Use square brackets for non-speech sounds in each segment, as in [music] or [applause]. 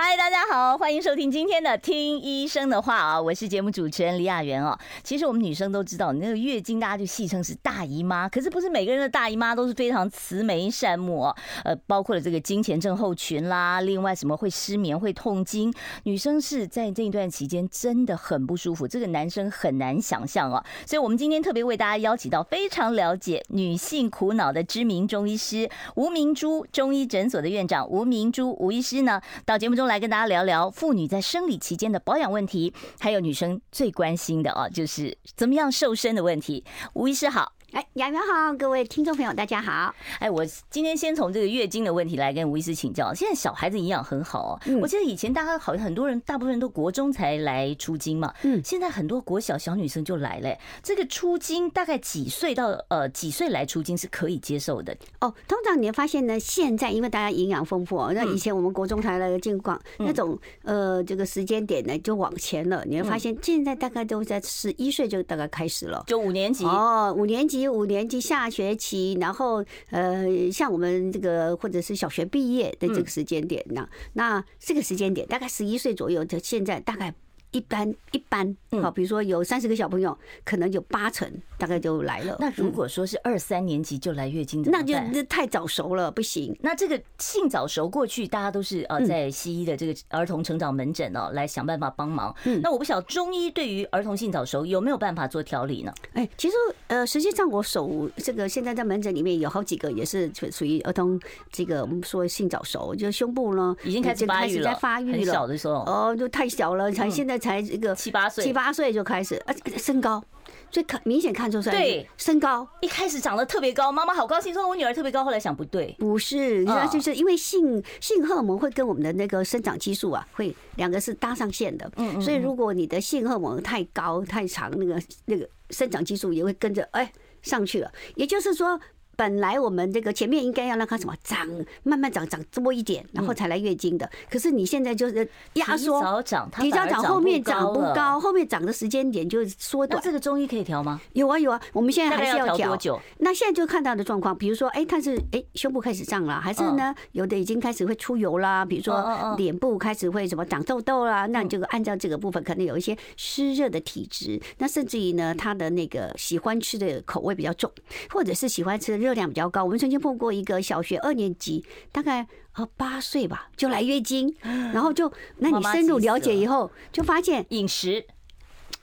嗨，大家好，欢迎收听今天的《听医生的话》啊，我是节目主持人李雅媛哦。其实我们女生都知道，那个月经大家就戏称是大姨妈，可是不是每个人的大姨妈都是非常慈眉善目哦。呃，包括了这个经前症候群啦，另外什么会失眠、会痛经，女生是在这一段期间真的很不舒服，这个男生很难想象哦。所以我们今天特别为大家邀请到非常了解女性苦恼的知名中医师吴明珠中医诊所的院长吴明珠吴医师呢，到节目中来跟大家聊聊妇女在生理期间的保养问题，还有女生最关心的哦，就是怎么样瘦身的问题。吴医师好。哎，雅媛好，各位听众朋友，大家好。哎，我今天先从这个月经的问题来跟吴医师请教。现在小孩子营养很好哦，我记得以前大家好像很多人，大部分人都国中才来出经嘛。嗯，现在很多国小小女生就来了。这个出经大概几岁到呃几岁来出经是可以接受的？哦，通常你会发现呢，现在因为大家营养丰富，那以前我们国中才来的情况，那种呃这个时间点呢就往前了。你会发现现在大概都在十一岁就大概开始了，就五年级哦，五年级。五年级下学期，然后呃，像我们这个或者是小学毕业的这个时间点呢，那这个时间点大概十一岁左右，就现在大概。一般一般，好，比如说有三十个小朋友，可能有八成大概就来了。那如果说是二三年级就来月经，那就那太早熟了，不行。那这个性早熟过去，大家都是呃在西医的这个儿童成长门诊哦，来想办法帮忙。那我不晓得中医对于儿童性早熟有没有办法做调理呢？哎，其实呃，实际上我手这个现在在门诊里面有好几个也是属于儿童这个我们说性早熟，就胸部呢已经开始开始在，发育了，很小的时候哦，就太小了，才现在。才这个七八岁，七八岁就开始，而且身高，所以看明显看出来，对。身高。一开始长得特别高，妈妈好高兴，说我女儿特别高，后来想不对，不是，那就是因为性性荷尔蒙会跟我们的那个生长激素啊，会两个是搭上线的，嗯，所以如果你的性荷尔蒙太高太长，那个那个生长激素也会跟着哎上去了，也就是说。本来我们这个前面应该要让它什么长，慢慢长长多一点，然后才来月经的。可是你现在就是压缩，提早长，提早长，后面长不高，后面长的时间点就缩短。那这个中医可以调吗？有啊有啊，我们现在还是要调。多久？那现在就看到的状况，比如说，哎，它是哎胸部开始胀了，还是呢有的已经开始会出油啦？比如说脸部开始会什么长痘痘啦？那你就按照这个部分，可能有一些湿热的体质。那甚至于呢，他的那个喜欢吃的口味比较重，或者是喜欢吃的热量比较高。我们曾经碰过一个小学二年级，大概呃八岁吧，就来月经，然后就那你深入了解以后，就发现饮食。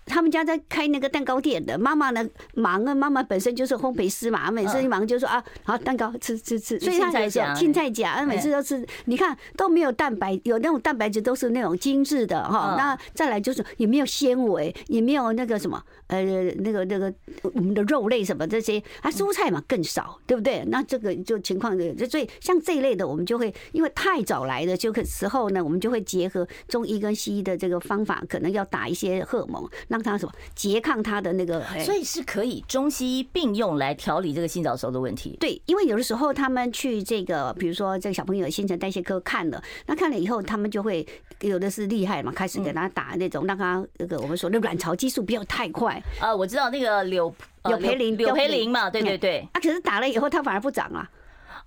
他们家在开那个蛋糕店的，妈妈呢忙啊，妈妈本身就是烘焙师嘛，每次一忙就说啊，好蛋糕吃吃吃，所以他有时候青菜夹，每次都吃，你看都没有蛋白，有那种蛋白质都是那种精致的哈，那再来就是也没有纤维，也没有那个什么呃那个那个我们的肉类什么这些，啊蔬菜嘛更少，对不对？那这个就情况的，就所以像这一类的，我们就会因为太早来的，就可时候呢，我们就会结合中医跟西医的这个方法，可能要打一些荷尔蒙。让他什么拮抗他的那个，所以是可以中西医并用来调理这个性早熟的问题。对，因为有的时候他们去这个，比如说这个小朋友新陈代谢科看了，那看了以后，他们就会有的是厉害嘛，开始给他打那种让他那个我们说的卵巢激素不要太快。啊，我知道那个柳柳培林，柳培林嘛，对对对。啊，可是打了以后，他反而不长了。啊，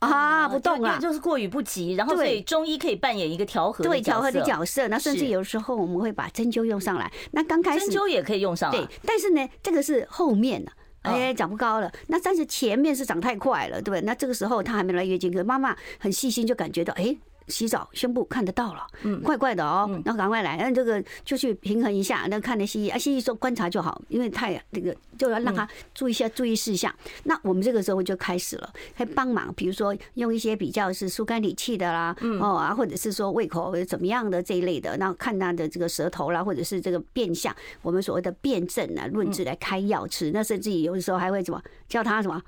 不动啊，就是过于不及，然后所以中医可以扮演一个调和对调和的角色。那甚至有时候我们会把针灸用上来。那刚开始针灸也可以用上，对。但是呢，这个是后面了，哎，长不高了。那但是前面是长太快了，对。那这个时候他还没来月经，可妈妈很细心就感觉到，哎。洗澡胸部看得到了，嗯，怪怪的哦，然后赶快来，那这个就去平衡一下，那看那西医啊，西医说观察就好，因为太那个就要让他注意一下注意事项。那我们这个时候就开始了，还帮忙，比如说用一些比较是疏肝理气的啦，哦啊，或者是说胃口怎么样的这一类的，那看他的这个舌头啦，或者是这个变相，我们所谓的辩证啊论治来开药吃，那甚至于有的时候还会怎么叫他什么。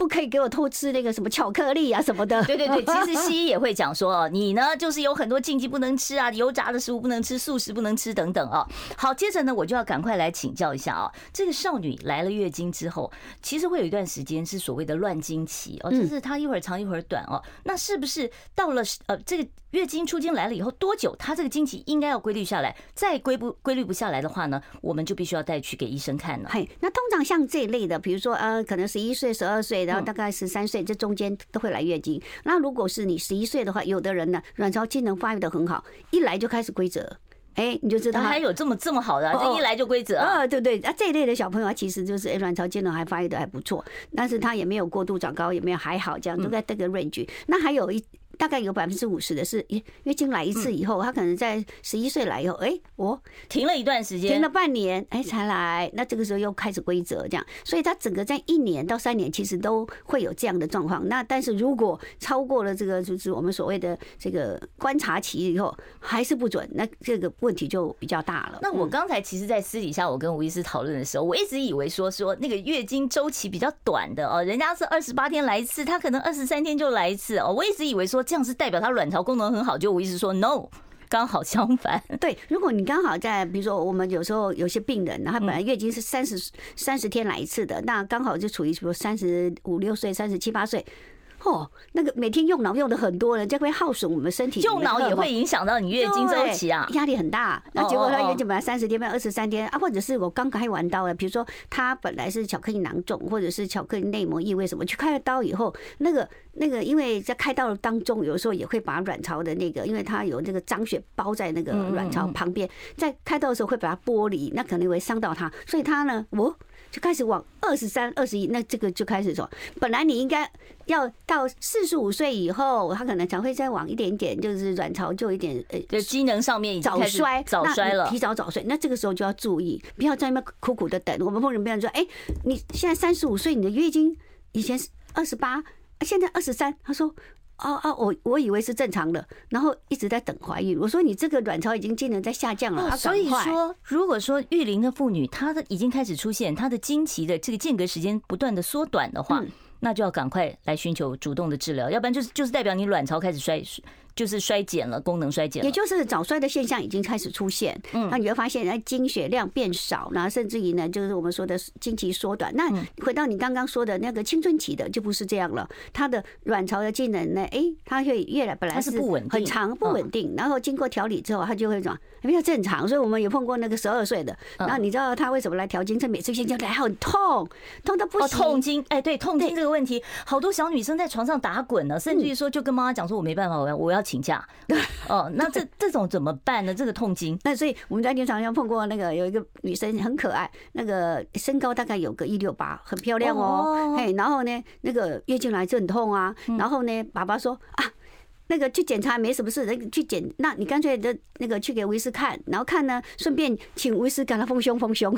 不可以给我偷吃那个什么巧克力啊什么的。对 [laughs] 对对，[laughs] 其实西医也会讲说，你呢就是有很多禁忌不能吃啊，油炸的食物不能吃，素食不能吃等等啊。好，接着呢，我就要赶快来请教一下啊，这个少女来了月经之后，其实会有一段时间是所谓的乱经期哦，就是她一会儿长一会儿短哦。那是不是到了呃这个月经初经来了以后多久，她这个经期应该要规律下来？再规不规律不下来的话呢，我们就必须要带去给医生看了。嘿，那通常像这一类的，比如说呃，可能十一岁、十二岁，然后大概十三岁，这中间都会来月经。那如果是你十一岁的话，有的人呢，卵巢机能发育的很好，一来就开始规则，哎，你就知道还有这么这么好的，这一来就规则啊？对对，啊，这一类的小朋友其实就是哎，卵巢机能还发育的还不错，但是他也没有过度长高，也没有还好，这样都在这个 range。那还有一。大概有百分之五十的是，月经来一次以后，他可能在十一岁来以后，哎，我停了一段时间，停了半年，哎，才来。那这个时候又开始规则这样，所以他整个在一年到三年其实都会有这样的状况。那但是如果超过了这个，就是我们所谓的这个观察期以后，还是不准，那这个问题就比较大了。那我刚才其实，在私底下我跟吴医师讨论的时候，我一直以为说说那个月经周期比较短的哦，人家是二十八天来一次，他可能二十三天就来一次哦。我一直以为说。这样是代表她卵巢功能很好，就我意思说，no，刚好相反。[laughs] 对，如果你刚好在，比如说我们有时候有些病人，她本来月经是三十三十天来一次的，那刚好就处于比如三十五六岁、三十七八岁。哦，那个每天用脑用的很多人家会耗损我们身体。用脑也会影响到你月经周期啊，压力很大。那结果他月经本来三十天变二十三天啊，或者是我刚开完刀了，比如说他本来是巧克力囊肿，或者是巧克力内膜异位什么，去开了刀以后，那个那个因为在开刀的当中，有时候也会把卵巢的那个，因为它有那个脏血包在那个卵巢旁边，在开刀的时候会把它剥离，那可能会伤到它，所以他呢，我。就开始往二十三、二十一，那这个就开始说，本来你应该要到四十五岁以后，他可能才会再往一点点，就是卵巢就一点呃，就机能上面早衰，早衰了，提早早衰。那这个时候就要注意，不要在那边苦苦的等。我们碰人病人说，哎，你现在三十五岁，你的月经以前是二十八，现在二十三，他说。哦哦，我我以为是正常的，然后一直在等怀孕。我说你这个卵巢已经机能在下降了，所以说，如果说育龄的妇女她的已经开始出现她的经期的这个间隔时间不断的缩短的话，那就要赶快来寻求主动的治疗，要不然就是就是代表你卵巢开始衰。就是衰减了，功能衰减，也就是早衰的现象已经开始出现。嗯，那你会发现，哎，经血量变少，然后甚至于呢，就是我们说的经期缩短。那回到你刚刚说的那个青春期的，就不是这样了。它的卵巢的机能呢，哎，它会越来本来是不稳定，很长不稳定，然后经过调理之后，它就会怎么比较正常。所以我们也碰过那个十二岁的，然后你知道他为什么来调经？他每次经就来很痛，痛到不行。痛经，哎，对，痛经这个问题，好多小女生在床上打滚呢，甚至于说就跟妈妈讲说，我没办法，我要我要。请假哦，那这这种怎么办呢？这个痛经，那所以我们在临床上碰过那个有一个女生很可爱，那个身高大概有个一六八，很漂亮哦。嘿，然后呢，那个月经来就很痛啊。然后呢，爸爸说啊，那个去检查没什么事，那个去检，那你干脆的那个去给吴医师看，然后看呢，顺便请吴医师给他丰胸丰胸。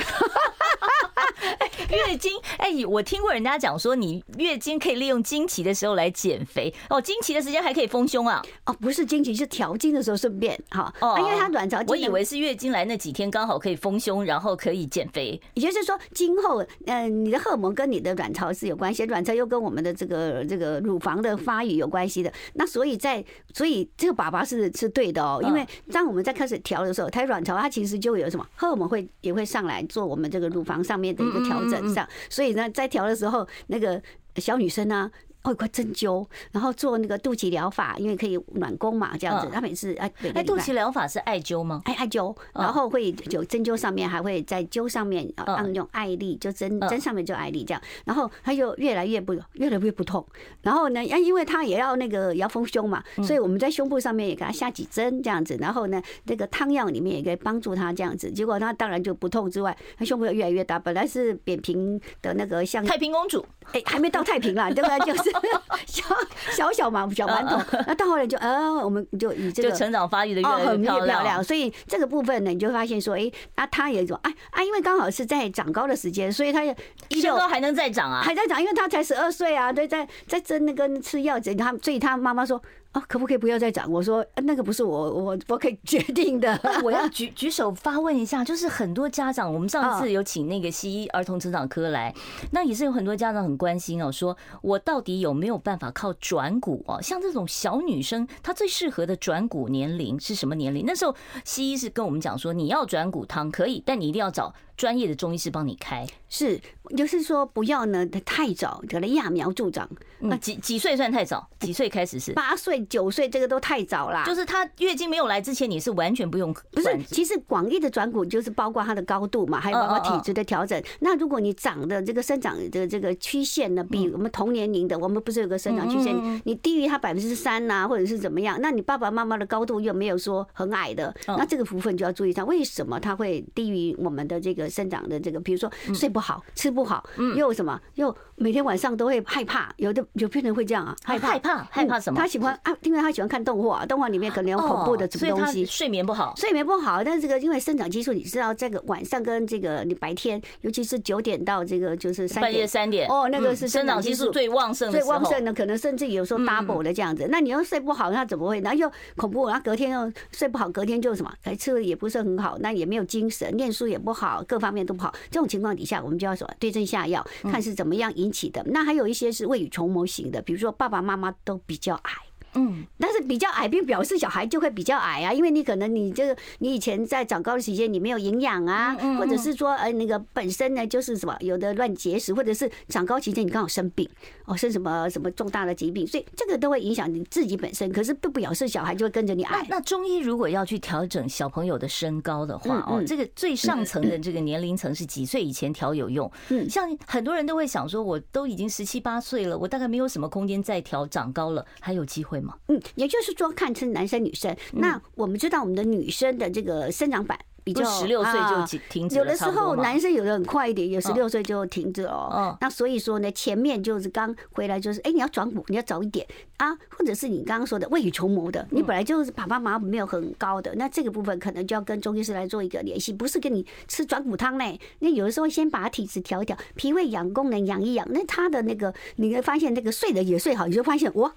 月经，[laughs] 哎，我听过人家讲说，你月经可以利用经期的时候来减肥哦。经期的时间还可以丰胸啊？哦，不是经期，是调经的时候顺便哈。哦，因为它卵巢，我以为是月经来那几天刚好可以丰胸，然后可以减肥。也就是说，今后呃，你的荷尔蒙跟你的卵巢是有关系，卵巢又跟我们的这个这个乳房的发育有关系的。那所以在，所以这个爸爸是是对的哦，因为当我们在开始调的时候，它卵巢它其实就有什么荷尔蒙会也会上来做我们这个乳房上面的一个调整上，所以呢，在调的时候，那个小女生呢。哦，一块针灸，然后做那个肚脐疗法，因为可以暖宫嘛，这样子。他每次哎，哎，肚脐疗法是艾灸吗？哎，艾灸，然后会有针灸上面还会在灸上面啊，用艾粒，就针针上面就艾粒这样。然后他就越来越不越来越不痛。然后呢，因为他也要那个也要丰胸嘛，所以我们在胸部上面也给他下几针这样子。然后呢，那个汤药里面也可以帮助他这样子。结果他当然就不痛之外，他胸部越来越大。本来是扁平的那个像太平公主，哎，还没到太平啦，[laughs] 对不对？就是。[laughs] 小小小嘛小馒头，那到后来就呃，我们就以这个成长发育的越来越漂亮，所以这个部分呢，你就发现说，哎，那他有一种哎啊，因为刚好是在长高的时间，所以他身高还能再长啊，还在长，因为他才十二岁啊，对，在在争那个吃药，他所以他妈妈说。啊，可不可以不要再讲？我说那个不是我我我可以决定的。我要 [laughs] 举举手发问一下，就是很多家长，我们上次有请那个西医儿童成长科来，那也是有很多家长很关心哦，说我到底有没有办法靠转骨哦？像这种小女生，她最适合的转骨年龄是什么年龄？那时候西医是跟我们讲说，你要转骨汤可以，但你一定要找。专业的中医师帮你开，是，就是说不要呢太早，可能揠苗助长。那几几岁算太早？几岁开始是？八岁、九岁，这个都太早啦。就是他月经没有来之前，你是完全不用。不是，其实广义的转骨就是包括它的高度嘛，还有包括体质的调整。那如果你长的这个生长的这个曲线呢，比我们同年龄的，我们不是有个生长曲线，你低于他百分之三呐，或者是怎么样？那你爸爸妈妈的高度又没有说很矮的，那这个部分就要注意一下为什么它会低于我们的这个。生长的这个，比如说睡不好、吃不好，又什么，又每天晚上都会害怕，有的有病人会这样啊，害怕害怕害怕什么？他喜欢啊，因为他喜欢看动画，动画里面可能有恐怖的什么东西，睡眠不好，睡眠不好。但是这个因为生长激素，你知道这个晚上跟这个你白天，尤其是九点到这个就是半夜三点哦，那个是生长激素最旺盛、最旺盛的，可能甚至有时候 double 的这样子。那你要睡不好，那怎么会？然后又恐怖，然后隔天又睡不好，隔天就什么，还，吃的也不是很好，那也没有精神，念书也不好，各方面都不好。这种情况底下，我们就要说对症下药，看是怎么样引起的。那还有一些是未雨绸缪型的，比如说爸爸妈妈都比较矮。嗯，但是比较矮并表示小孩就会比较矮啊，因为你可能你这个你以前在长高的期间你没有营养啊，或者是说呃那个本身呢就是什么有的乱结石，或者是长高期间你刚好生病哦，生什么什么重大的疾病，所以这个都会影响你自己本身。可是不表示小孩就会跟着你矮。那中医如果要去调整小朋友的身高的话哦，这个最上层的这个年龄层是几岁以前调有用？嗯，像很多人都会想说，我都已经十七八岁了，我大概没有什么空间再调长高了，还有机会吗？嗯，也就是说，看是男生女生。那我们知道，我们的女生的这个生长板比较十六岁就停止了，有的时候男生有的很快一点，有十六岁就停止了哦。那所以说呢，前面就是刚回来就是，哎，你要转骨，你要早一点啊，或者是你刚刚说的未雨绸缪的，你本来就是爸爸妈妈没有很高的，那这个部分可能就要跟中医师来做一个联系，不是跟你吃转骨汤嘞。那有的时候先把体质调一调，脾胃养功能养一养，那他的那个你会发现那个睡的也睡好，你就发现哇。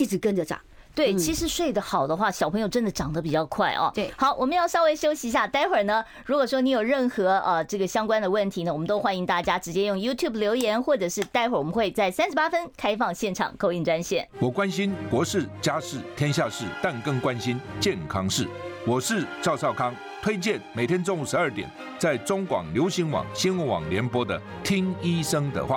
一直跟着长，对，其实睡得好的话，小朋友真的长得比较快哦。对，好，我们要稍微休息一下，待会儿呢，如果说你有任何呃这个相关的问题呢，我们都欢迎大家直接用 YouTube 留言，或者是待会儿我们会在三十八分开放现场 call in 专线。我关心国事、家事、天下事，但更关心健康事。我是赵少康，推荐每天中午十二点在中广流行网、新闻网联播的《听医生的话》。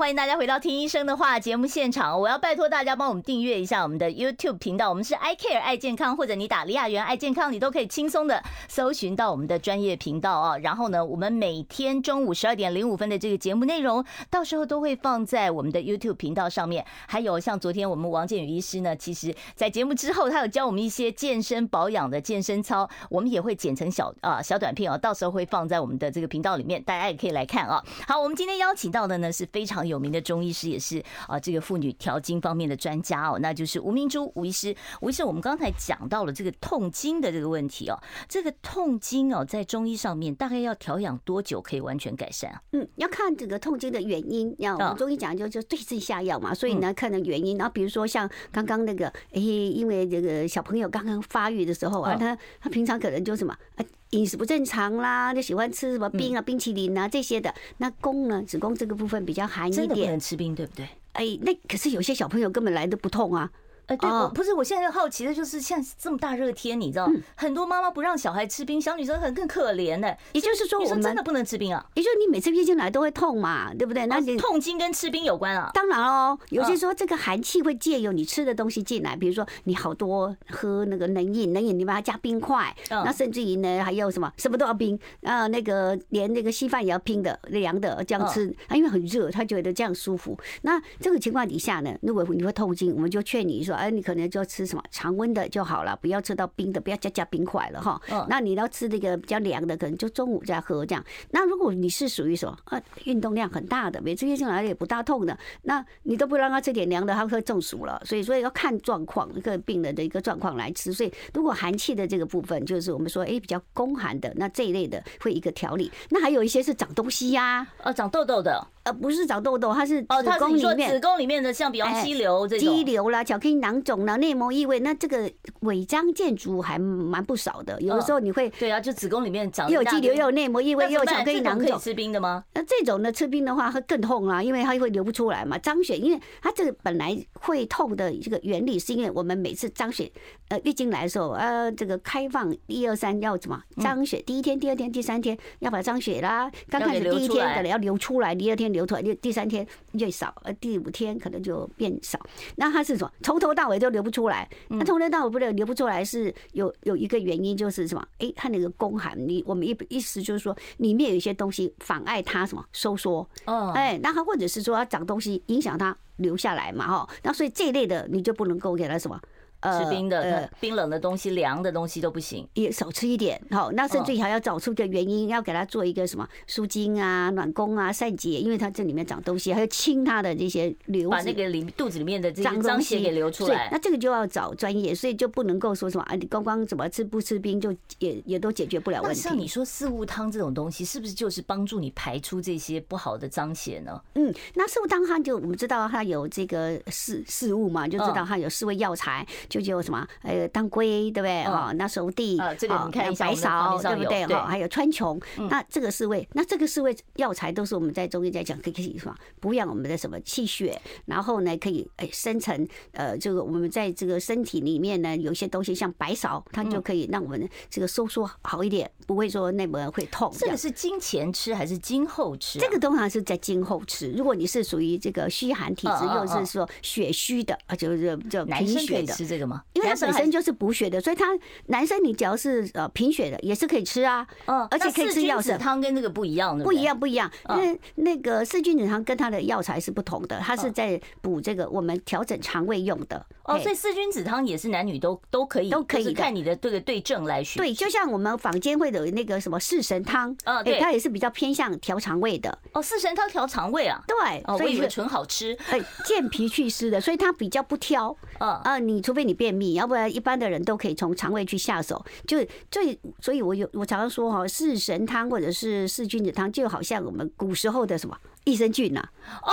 欢迎大家回到听医生的话节目现场，我要拜托大家帮我们订阅一下我们的 YouTube 频道，我们是 I Care 爱健康，或者你打李亚元爱健康，你都可以轻松的搜寻到我们的专业频道啊。然后呢，我们每天中午十二点零五分的这个节目内容，到时候都会放在我们的 YouTube 频道上面。还有像昨天我们王建宇医师呢，其实在节目之后，他有教我们一些健身保养的健身操，我们也会剪成小啊小短片啊，到时候会放在我们的这个频道里面，大家也可以来看啊。好，我们今天邀请到的呢是非常有名的中医师，也是啊，这个妇女调经方面的专家哦，那就是吴明珠吴医师。吴医师，我们刚才讲到了这个痛经的这个问题哦，这个痛经哦，在中医上面大概要调养多久可以完全改善啊？嗯，要看这个痛经的原因，要我们中医讲就就对症下药嘛，所以呢，看的原因。然后比如说像刚刚那个，哎，因为这个小朋友刚刚发育的时候啊，他他平常可能就什么饮食不正常啦，就喜欢吃什么冰啊、冰淇淋啊这些的。那宫呢，子宫这个部分比较寒一点，真的不能吃冰，对不对？哎，那可是有些小朋友根本来的不痛啊。呃，对，我不是，我现在好奇的就是，像这么大热天，你知道，很多妈妈不让小孩吃冰，小女生很更可怜呢。也就是说，我们真的不能吃冰啊。也就是你每次月经来都会痛嘛，对不对？那你痛经跟吃冰有关啊？当然哦，有些说这个寒气会借由你吃的东西进来，比如说你好多喝那个冷饮，冷饮你把它加冰块，那甚至于呢还有什么什么都要冰啊，那个连那个稀饭也要冰的凉的这样吃，啊，因为很热，他觉得这样舒服。那这个情况底下呢，如果你会痛经，我们就劝你说，哎，你可能就吃什么常温的就好了，不要吃到冰的，不要加加冰块了哈。那你要吃那个比较凉的，可能就中午再喝这样。那如果你是属于什么啊运动量很大的，每次月经来了也不大痛的，那你都不让他吃点凉的，他会中暑了。所以所以要看状况，一个病人的一个状况来吃。所以如果寒气的这个部分，就是我们说哎比较宫寒的，那这一类的会一个调理。那还有一些是长东西呀，呃，长痘痘的。呃，不是长痘痘，它是子宫里面，子宫里面的，像比方肌瘤这种，肌瘤啦、巧克力囊肿啦、内膜异位，那这个违章建筑还蛮不少的。有的时候你会，对啊，就子宫里面长又有肌瘤，又有内膜异位，又有巧克力囊肿。可以吃冰的吗？那这种呢，吃冰的话会更痛啦，因为它会流不出来嘛，张血，因为它这个本来会痛的这个原理，是因为我们每次张血，呃，月经来的时候，呃，这个开放一二三要怎么？张血，第一天、第二天、第三天要把张血啦，刚开始第一天可能要流出来，第二天流出来，第第三。天越少，呃，第五天可能就变少。那它是什么？从头到尾都流不出来。那从头到尾不流流不出来，是有有一个原因，就是什么？哎，它那个宫寒，你我们意意思就是说，里面有一些东西妨碍它什么收缩。哦，哎，那它或者是说它长东西影响它流下来嘛？哈，那所以这一类的你就不能够给它什么。吃冰的、呃、冰冷的东西、凉的东西都不行，也少吃一点。好，那甚至还要找出个原因，要给他做一个什么舒筋啊、暖宫啊、散结，因为它这里面长东西，还要清它的这些瘤，把那个里肚子里面的这些脏血给流出来。那这个就要找专业，所以就不能够说什么啊，你光光怎么吃不吃冰就也也都解决不了问题。像你说四物汤这种东西，是不是就是帮助你排出这些不好的脏血呢？嗯，那四物汤它就我们知道它有这个四四物嘛，就知道它有四味药材，就叫什么。呃，当归对不对？哦，那熟地啊，这个你看白芍对不对？哈，还有川穹，那这个四味，那这个四味药材都是我们在中医在讲，可以可以什么补养我们的什么气血，然后呢，可以哎生成呃，这个我们在这个身体里面呢，有些东西像白芍，它就可以让我们这个收缩好一点，不会说那么会痛。这个是经前吃还是经后吃？这个通常是在经后吃。如果你是属于这个虚寒体质，又是说血虚的啊，就是就贫血的，吃这个吗？因为它本身就是补血的，所以他男生你只要是呃贫血的也是可以吃啊，嗯，而且可以吃药膳汤跟那个不一样的，不一样不一样，因为那个四君子汤跟它的药材是不同的，它是在补这个我们调整肠胃用的。哦，所以四君子汤也是男女都都可以，都可以看你的这个对症来选。对，就像我们坊间会有那个什么四神汤，啊，对，它也是比较偏向调肠胃的。哦，四神汤调肠胃啊？对，哦，我以为纯好吃，哎，健脾祛湿的，所以它比较不挑。嗯啊，你除非你便秘，要不然一般的人都可以从肠胃去下手。就最，所以我有我常常说哈，四神汤或者是四君子汤，就好像我们古时候的什么益生菌呐。哦，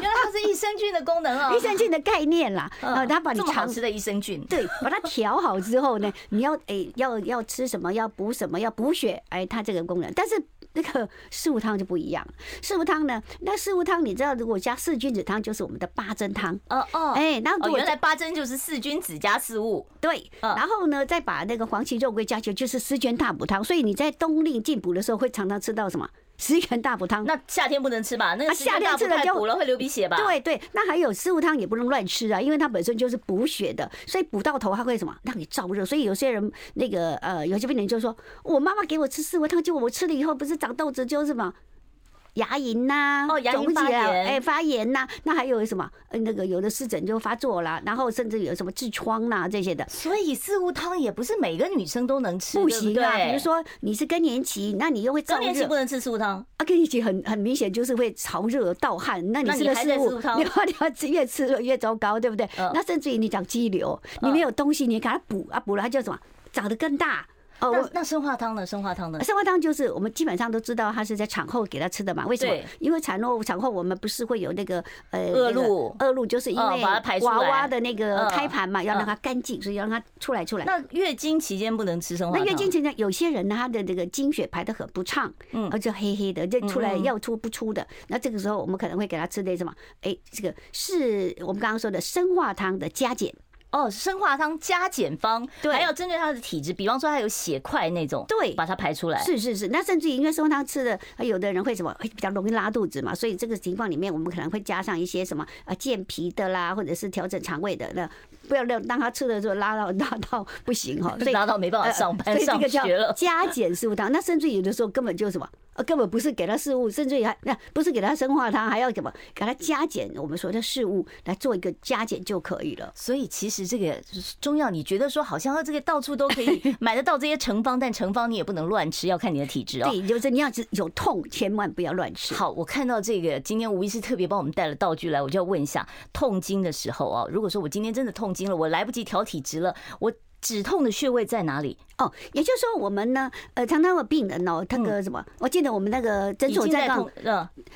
原来它是益生菌的功能啊，[laughs] 益生菌的概念啦。呃，它把你常吃的益生菌，对，把它调好之后呢，你要哎要要吃什么，要补什么，要补血，哎，它这个功能，但是。那个 [laughs] 四物汤就不一样，四物汤呢？那四物汤你知道，如果加四君子汤，就是我们的八珍汤。哦哦，哎，那原来八珍就是四君子加四物，对。然后呢，再把那个黄芪肉桂加进去，就是十全大补汤。所以你在冬令进补的时候，会常常吃到什么？十全大补汤，那夏天不能吃吧？那个夏天吃了就补了会流鼻血吧？对对，那还有四物汤也不能乱吃啊，因为它本身就是补血的，所以补到头它会什么？让你燥热。所以有些人那个呃，有些病人就说，我妈妈给我吃四物汤，结果我吃了以后不是长痘子就是什么？牙龈呐，哦，牙龈发炎，哎，发炎呐，那还有什么？那个有的湿疹就发作了，然后甚至有什么痔疮呐这些的。所以四物汤也不是每个女生都能吃，不行啊。比如说你是更年期，那你又会更年期不能吃四物汤啊。更年期很很明显就是会潮热盗汗，那你吃的四物汤，[laughs] 你要你要吃越吃越糟糕，对不对？那甚至于你长肌瘤，你没有东西，你给它补啊补了，它就什么长得更大。哦，那那生化汤呢？生化汤呢？生化汤就是我们基本上都知道，它是在产后给他吃的嘛。为什么？因为产后产后我们不是会有那个呃恶露，恶露就是因为娃娃的那个胎盘嘛，要让它干净，所以要让它出来出来。那月经期间不能吃生化汤？那月经期间有些人呢，他的这个经血排的很不畅，嗯，而且黑黑的，就出来要出不出的。那这个时候我们可能会给他吃那什么？哎，这个是我们刚刚说的生化汤的加减。哦，生化汤加减方，对，还要针对他的体质，比方说他有血块那种，对，把它排出来。是是是，那甚至于因为生化汤吃的，有的人会什么，会比较容易拉肚子嘛，所以这个情况里面，我们可能会加上一些什么啊健脾的啦，或者是调整肠胃的那。不要让当他吃的时候拉到拉到不行哈，[laughs] 所以拉到没办法上班上学了。加减食物汤，那甚至有的时候根本就什么。根本不是给他事物，甚至于还那不是给他生化汤，还要怎么给他加减我们说的事物来做一个加减就可以了。所以其实这个中药，你觉得说好像这个到处都可以买得到这些成方，但成方你也不能乱吃，要看你的体质哦。[laughs] 对，就是你要是有痛，千万不要乱吃。好，我看到这个今天吴医师特别帮我们带了道具来，我就要问一下，痛经的时候啊，如果说我今天真的痛经了，我来不及调体质了，我。止痛的穴位在哪里？哦，也就是说，我们呢，呃，常常有病人哦，那个什么？我记得我们那个诊所在讲，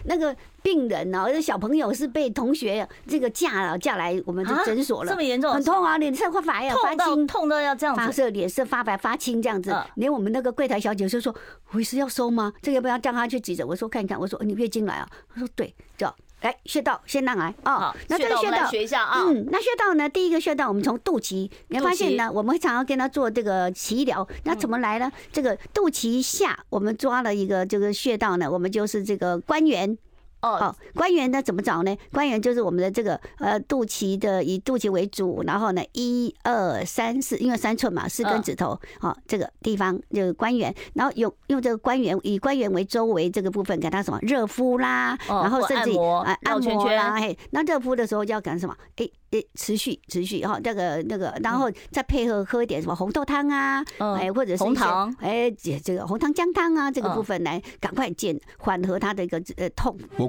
那个病人哦，小朋友是被同学这个架了架来我们的诊所了，这么严重，很痛啊，脸色发白啊，发青，痛到要这样发色，脸色发白发青这样子，连我们那个柜台小姐就说：“我是要收吗？这个要不要叫他去急诊？”我说：“看一看。”我说：“你月经来啊？”他说：“对，叫。”来穴道先让来哦，那这个穴道学一下啊。嗯，那穴道呢？第一个穴道，我们从肚脐，你会发现呢，我们会常常跟他做这个脐疗。那怎么来呢？这个肚脐下，我们抓了一个这个穴道呢，我们就是这个关元。哦，官员呢怎么找呢？官员就是我们的这个呃肚脐的，以肚脐为主，然后呢一二三四，因为三寸嘛，四根指头，好，这个地方就是官员，然后用用这个官员以官员为周围这个部分给他什么热敷啦，然后甚至啊按摩啦，嘿，那热敷的时候就要干什么？哎。诶，持续持续哈，这个那个，然后再配合喝一点什么红豆汤啊，哎，或者是红糖，哎，这这个红糖姜汤啊，这个部分来赶快减缓和他的一个呃痛。我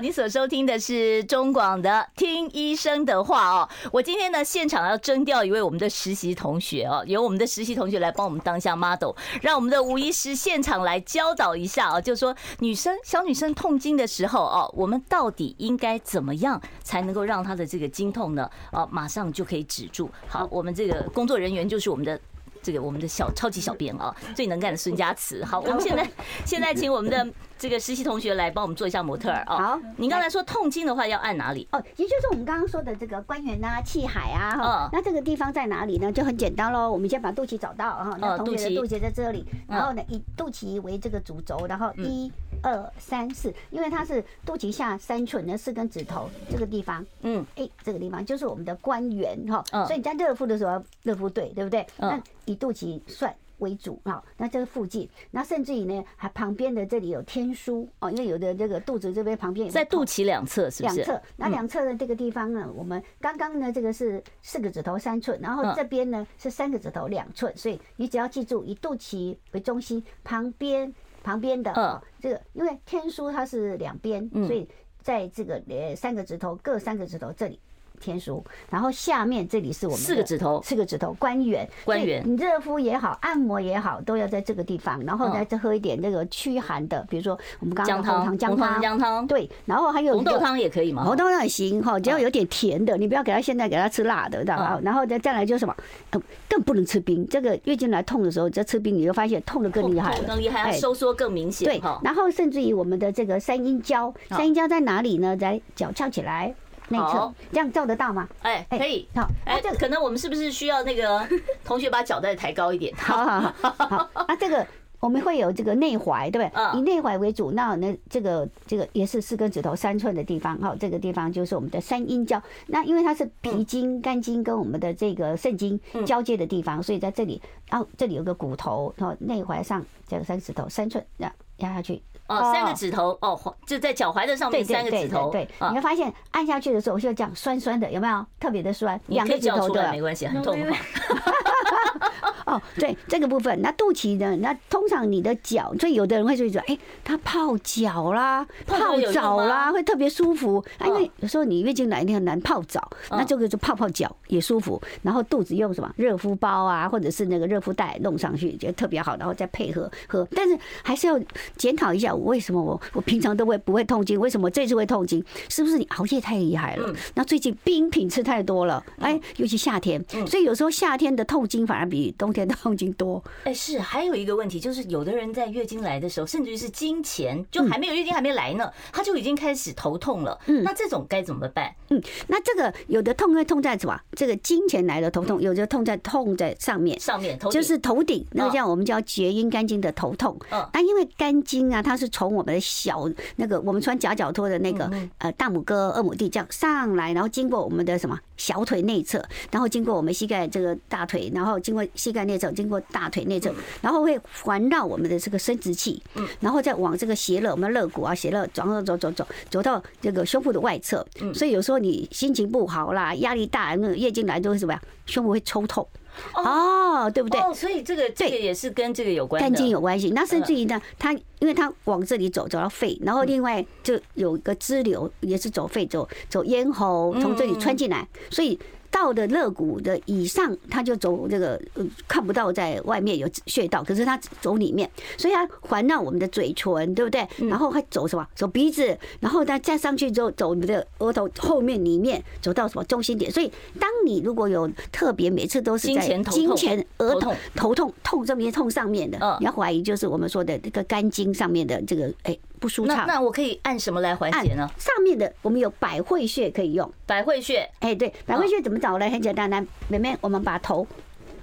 你所收听的是中广的听医生的话哦。我今天呢，现场要征调一位我们的实习同学哦，由我们的实习同学来帮我们当一下 model，让我们的吴医师现场来教导一下哦，就是说女生小女生痛经的时候哦，我们到底应该怎么样才能够让她的这个经痛呢？哦，马上就可以止住。好，我们这个工作人员就是我们的。这个我们的小超级小编啊，最能干的孙佳慈。[laughs] 好，我们现在现在请我们的这个实习同学来帮我们做一下模特儿啊。好，您刚才说痛经的话要按哪里？哦，也就是我们刚刚说的这个关元啊、气海啊。哈，那这个地方在哪里呢？就很简单喽。我们先把肚脐找到哈，那同学的肚脐在这里。然后呢，以肚脐为这个主轴，然后一二三四，因为它是肚脐下三寸的四根指头这个地方。嗯，哎，这个地方就是我们的关元哈。所以你在热敷的时候要热敷对，对不对？那以肚脐算为主哈，那这个附近，那甚至于呢，还旁边的这里有天枢哦，因为有的这个肚子这边旁边在肚脐两侧是不是？两侧，那两侧的这个地方呢，我们刚刚呢这个是四个指头三寸，然后这边呢是三个指头两寸，所以你只要记住以肚脐为中心，旁边旁边的哦，这个因为天枢它是两边，所以在这个呃三个指头各三个指头这里。天枢，然后下面这里是我们四个指头，四个指头关元，关元。你热敷也好，按摩也好，都要在这个地方。然后呢，再喝一点那个驱寒的，比如说我们刚刚的红糖姜汤，姜汤。对，然后还有红豆汤也可以嘛？红豆汤也行哈，只要有点甜的，你不要给他现在给他吃辣的，知道吧？然后再再来就是什么，更不能吃冰。这个月经来痛的时候，再吃冰，你就发现痛的更厉害了，更厉害，收缩更明显。对，然后甚至于我们的这个三阴交，三阴交在哪里呢？在脚翘起来。内侧，这样照得到吗？哎，可以。好，哎，这可能我们是不是需要那个 [laughs] 同学把脚再抬高一点？好好好，好啊，这个我们会有这个内踝，对不对？以内踝为主，那那这个这个也是四根指头三寸的地方，好，这个地方就是我们的三阴交。那因为它是脾经、肝经跟我们的这个肾经交接的地方，所以在这里，然后这里有个骨头，然后内踝上这个三指头三寸，这样压下去。哦，三个指头哦，就在脚踝的上面，三个指头。对，你会发现按下去的时候我就这样酸酸的，有没有？特别的酸。两个指头的没关系，很痛。哦，对这个部分，那肚脐呢？那通常你的脚，所以有的人会说，哎，他泡脚啦，泡澡啦，会特别舒服。啊因为有时候你月经来，你很难泡澡，那这个就泡泡脚也舒服。然后肚子用什么热敷包啊，或者是那个热敷袋弄上去，觉得特别好。然后再配合喝，但是还是要检讨一下，我为什么我我平常都会不会痛经，为什么这次会痛经？是不是你熬夜太厉害了？那最近冰品吃太多了，哎，尤其夏天，所以有时候夏天的痛经反而比冬天的痛经多。[laughs] 哎，是还有一个问题，就是有的人在月经来的时候，甚至于是经前就还没有月经还没来呢，他就已经开始头痛了。嗯，那这种该怎么办？嗯，那这个有的痛会痛在什么？这个经前来的头痛，有的痛在痛在上面，上面头就是头顶，那个叫我们叫厥阴肝经的头痛。嗯，那因为肝经啊，它是从我们的小那个我们穿夹脚拖的那个呃大拇哥、二拇弟这样上来，然后经过我们的什么小腿内侧，然后经过我们膝盖这个大腿，然后经过膝盖内侧，经过大腿内侧，然后会环绕我们的这个生殖器，嗯，然后再往这个斜肋，我们肋骨啊斜肋走走走走走走到这个胸部的外侧。嗯，所以有时候你心情不好啦，压力大，那个月经来都会什么呀？胸部会抽痛。哦，对不对？哦，所以这个这个也是跟这个有关系，肝经有关系。那甚至于呢，它因为它往这里走，走到肺，然后另外就有一个支流，也是走肺，走走咽喉，从这里穿进来，所以。到的肋骨的以上，它就走这个看不到在外面有穴道，可是它走里面，所以它环绕我们的嘴唇，对不对？然后还走什么？走鼻子，然后再再上去之后走你的额头后面里面，走到什么中心点？所以当你如果有特别每次都是在金钱额头头痛痛这边痛上面的，你要怀疑就是我们说的这个肝经上面的这个哎。不舒畅，那那我可以按什么来缓解呢？上面的我们有百会穴可以用，百会穴，哎，对，百会穴怎么找呢？很简单，来，妹妹，我们把头。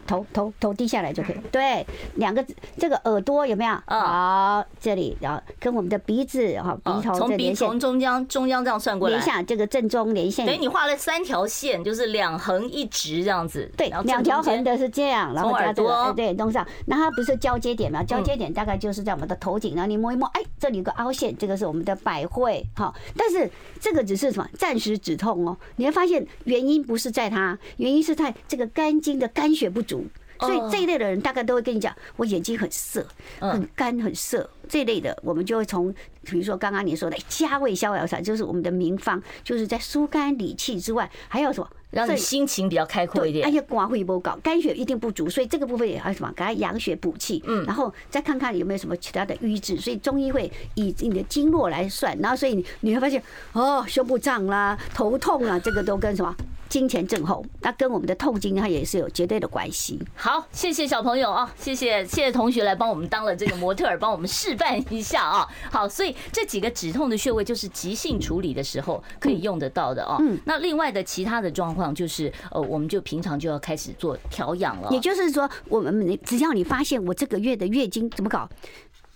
头头头低下来就可以，对，两个这个耳朵有没有？好，这里然后跟我们的鼻子哈，鼻头从鼻从中央中央这样算过来，连下这个正中连线。等于你画了三条线，就是两横一直这样子。对，两条横的是这样，然后加这个对弄上，那它不是交接点吗？交接点大概就是在我们的头顶，然后你摸一摸，哎，这里有个凹陷，这个是我们的百会。好，但是这个只是什么？暂时止痛哦。你会发现原因不是在它，原因是在这个肝经的肝血不足。所以这一类的人大概都会跟你讲，我眼睛很涩，很干，很涩。这一类的，我们就会从，比如说刚刚你说的加味逍遥散，就是我们的名方，就是在疏肝理气之外，还有什么让你心情比较开阔一点。而且肝会不够，肝血一定不足，所以这个部分也还什么，给它养血补气。嗯，然后再看看有没有什么其他的瘀滞。所以中医会以你的经络来算，然后所以你你会发现，哦，胸部胀啦，头痛啊，这个都跟什么？经前症候，那跟我们的痛经它也是有绝对的关系。好，谢谢小朋友啊，谢谢谢谢同学来帮我们当了这个模特儿，帮我们示范一下啊。好，所以这几个止痛的穴位就是急性处理的时候可以用得到的哦。嗯。那另外的其他的状况就是，呃，我们就平常就要开始做调养了。也就是说，我们只要你发现我这个月的月经怎么搞，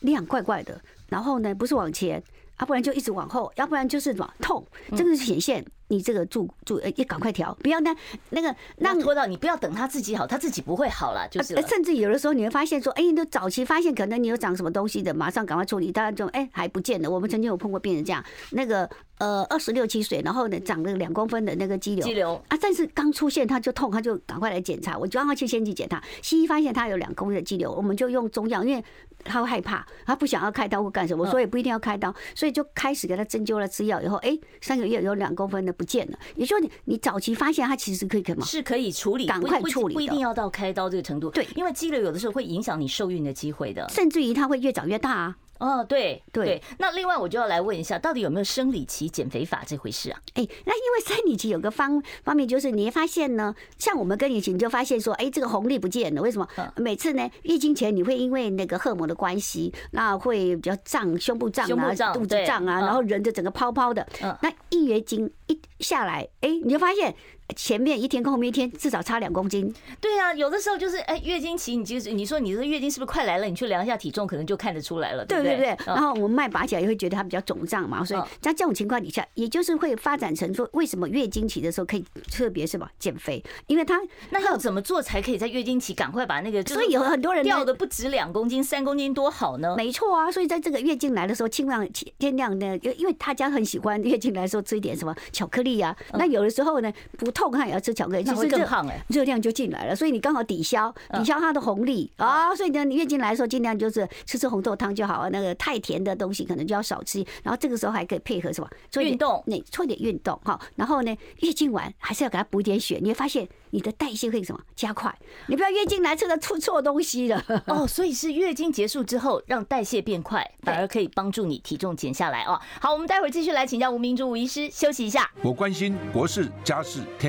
量怪怪的，然后呢，不是往前，要不然就一直往后，要不然就是什么痛，这个是显现。你这个注注呃，也赶快调，不要那那个那拖到你不要等他自己好，他自己不会好了，就是。甚至有的时候你会发现说，哎，你都早期发现可能你有长什么东西的，马上赶快处理，当然就哎还不见得。我们曾经有碰过病人这样，那个呃二十六七岁，然后呢长了两公分的那个肌瘤，肌瘤啊，但是刚出现他就痛，他就赶快来检查，我就让他去先去检查，西医发现他有两公分的肌瘤，我们就用中药，因为他会害怕，他不想要开刀或干什么，我说也不一定要开刀，所以就开始给他针灸了，吃药以后，哎，三个月有两公分的不见了，也就。你你早期发现他其实可以干嘛？是可以处理，赶快处理，不一定要到开刀这个程度。对，因为肌瘤有的时候会影响你受孕的机会的，甚至于它会越长越大啊。哦，对对，那另外我就要来问一下，到底有没有生理期减肥法这回事啊？哎，那因为生理期有个方方面，就是你会发现呢，像我们更年期，你就发现说，哎，这个红利不见了，为什么？每次呢，月经前你会因为那个荷尔蒙的关系，那会比较胀，胸部胀啊，肚子胀啊，然后人就整个泡泡的。那一月经一下来，哎，你就发现。前面一天跟后面一天至少差两公斤。对啊，有的时候就是哎，月经期，你就是你说你的月经是不是快来了？你去量一下体重，可能就看得出来了，对不对？对对对。然后我们脉拔起来也会觉得它比较肿胀嘛，所以在这种情况底下，也就是会发展成说，为什么月经期的时候可以特别是吧减肥？因为它那要怎么做才可以在月经期赶快把那个？所以有很多人掉的不止两公斤、三公斤多好呢？没错啊，所以在这个月经来的时候，尽量尽量的，因为大家很喜欢月经来的时候吃一点什么巧克力啊。那有的时候呢，不。痛，它也要吃巧克力，其实更胖哎，热量就进来了，所以你刚好抵消抵消它的红利啊。所以呢，你月经来的时候尽量就是吃吃红豆汤就好了，那个太甜的东西可能就要少吃。然后这个时候还可以配合什么？做运动，那做点运动哈。然后呢，月经完还是要给它补点血，你会发现你的代谢会什么加快。你不要月经来吃的出错东西了哦。所以是月经结束之后让代谢变快，反而可以帮助你体重减下来哦。好，我们待会儿继续来请教吴明珠吴医师，休息一下。我关心国事、家事、天